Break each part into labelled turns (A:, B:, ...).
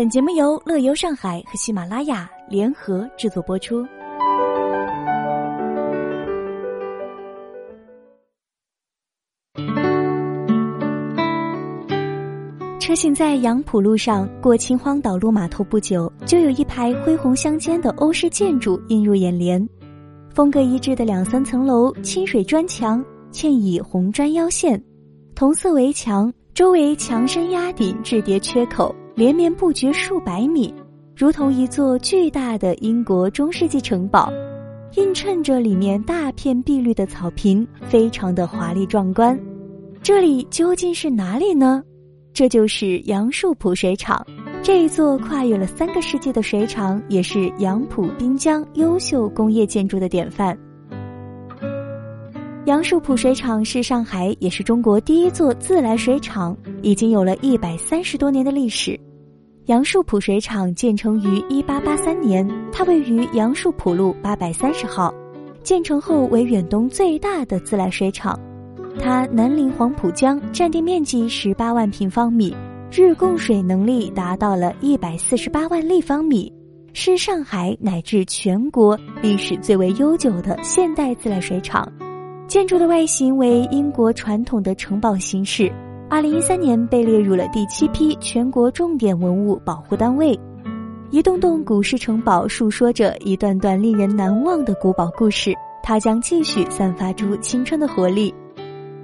A: 本节目由乐游上海和喜马拉雅联合制作播出。车行在杨浦路上，过秦皇岛路码头不久，就有一排恢宏相间的欧式建筑映入眼帘。风格一致的两三层楼，清水砖墙嵌以红砖腰线，同色围墙，周围墙身压顶，置叠缺口，连绵不绝数百米，如同一座巨大的英国中世纪城堡，映衬着里面大片碧绿的草坪，非常的华丽壮观。这里究竟是哪里呢？这就是杨树浦水厂，这一座跨越了三个世纪的水厂，也是杨浦滨江优秀工业建筑的典范。杨树浦水厂是上海，也是中国第一座自来水厂，已经有了一百三十多年的历史。杨树浦水厂建成于一八八三年，它位于杨树浦路八百三十号，建成后为远东最大的自来水厂。它南临黄浦江，占地面积十八万平方米，日供水能力达到了一百四十八万立方米，是上海乃至全国历史最为悠久的现代自来水厂。建筑的外形为英国传统的城堡形式，二零一三年被列入了第七批全国重点文物保护单位。一栋栋古式城堡述说着一段段令人难忘的古堡故事，它将继续散发出青春的活力。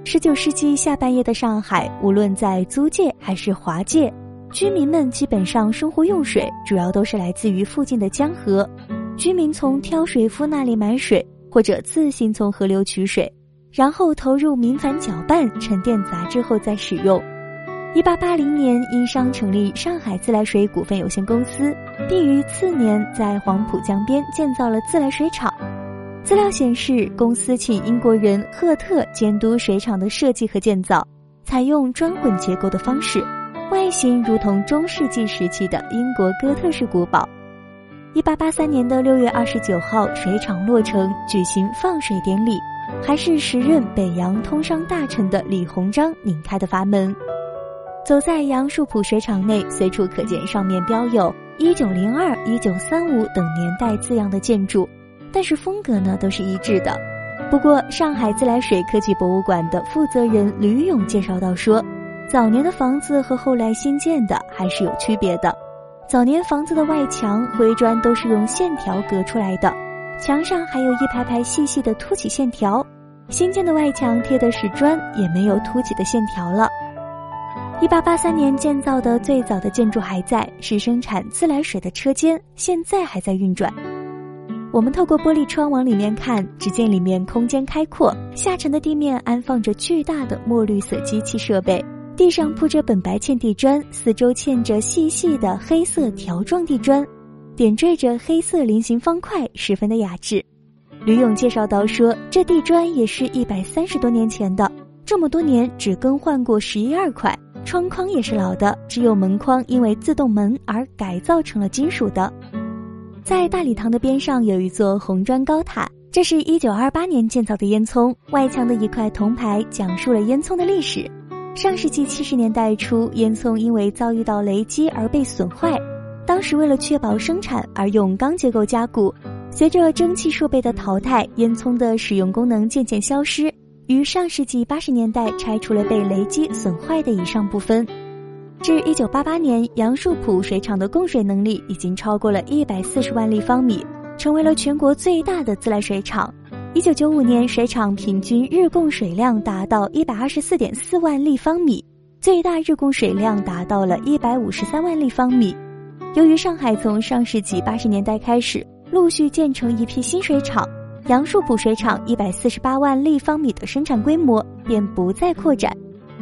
A: 十九世纪下半叶的上海，无论在租界还是华界，居民们基本上生活用水主要都是来自于附近的江河。居民从挑水夫那里买水，或者自行从河流取水，然后投入明矾搅拌、沉淀杂质后再使用。一八八零年，英商成立上海自来水股份有限公司，并于次年在黄浦江边建造了自来水厂。资料显示，公司请英国人赫特监督水厂的设计和建造，采用砖混结构的方式，外形如同中世纪时期的英国哥特式古堡。一八八三年的六月二十九号，水厂落成，举行放水典礼，还是时任北洋通商大臣的李鸿章拧开的阀门。走在杨树浦水厂内，随处可见上面标有“一九零二”“一九三五”等年代字样的建筑。但是风格呢都是一致的。不过，上海自来水科技博物馆的负责人吕勇介绍到说，早年的房子和后来新建的还是有区别的。早年房子的外墙灰砖都是用线条隔出来的，墙上还有一排排细细的凸起线条。新建的外墙贴的是砖，也没有凸起的线条了。一八八三年建造的最早的建筑还在，是生产自来水的车间，现在还在运转。我们透过玻璃窗往里面看，只见里面空间开阔，下沉的地面安放着巨大的墨绿色机器设备，地上铺着本白嵌地砖，四周嵌着细细的黑色条状地砖，点缀着黑色菱形方块，十分的雅致。吕勇介绍到说，这地砖也是一百三十多年前的，这么多年只更换过十一二块，窗框也是老的，只有门框因为自动门而改造成了金属的。在大礼堂的边上有一座红砖高塔，这是一九二八年建造的烟囱。外墙的一块铜牌讲述了烟囱的历史。上世纪七十年代初，烟囱因为遭遇到雷击而被损坏，当时为了确保生产而用钢结构加固。随着蒸汽设备的淘汰，烟囱的使用功能渐渐消失。于上世纪八十年代拆除了被雷击损坏的以上部分。至一九八八年，杨树浦水厂的供水能力已经超过了一百四十万立方米，成为了全国最大的自来水厂。一九九五年，水厂平均日供水量达到一百二十四点四万立方米，最大日供水量达到了一百五十三万立方米。由于上海从上世纪八十年代开始陆续建成一批新水厂，杨树浦水厂一百四十八万立方米的生产规模便不再扩展。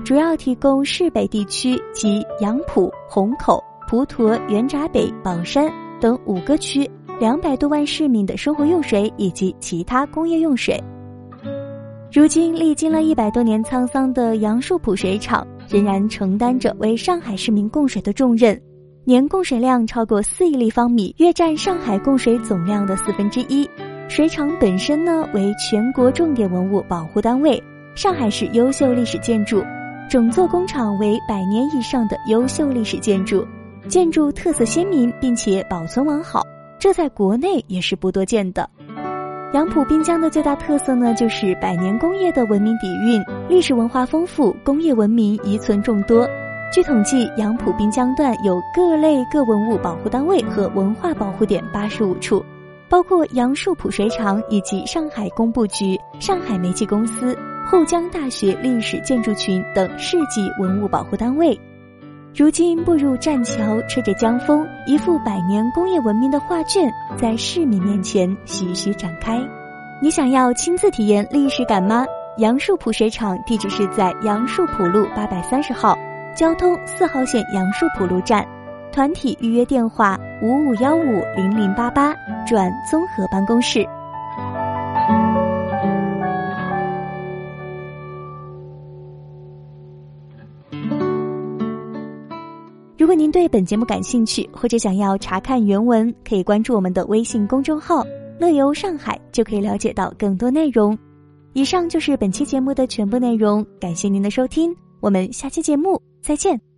A: 主要提供市北地区及杨浦、虹口、普陀、元闸北、宝山等五个区两百多万市民的生活用水以及其他工业用水。如今，历经了一百多年沧桑的杨树浦水厂仍然承担着为上海市民供水的重任，年供水量超过四亿立方米，约占上海供水总量的四分之一。水厂本身呢为全国重点文物保护单位，上海市优秀历史建筑。整座工厂为百年以上的优秀历史建筑，建筑特色鲜明，并且保存完好，这在国内也是不多见的。杨浦滨江的最大特色呢，就是百年工业的文明底蕴，历史文化丰富，工业文明遗存众多。据统计，杨浦滨江段有各类各文物保护单位和文化保护点八十五处，包括杨树浦水厂以及上海工部局、上海煤气公司、沪江大学历史建筑群等市级文物保护单位。如今步入栈桥，吹着江风，一幅百年工业文明的画卷在市民面前徐徐展开。你想要亲自体验历史感吗？杨树浦水厂地址是在杨树浦路八百三十号。交通四号线杨树浦路站，团体预约电话五五幺五零零八八转综合办公室。如果您对本节目感兴趣，或者想要查看原文，可以关注我们的微信公众号“乐游上海”，就可以了解到更多内容。以上就是本期节目的全部内容，感谢您的收听，我们下期节目。再见。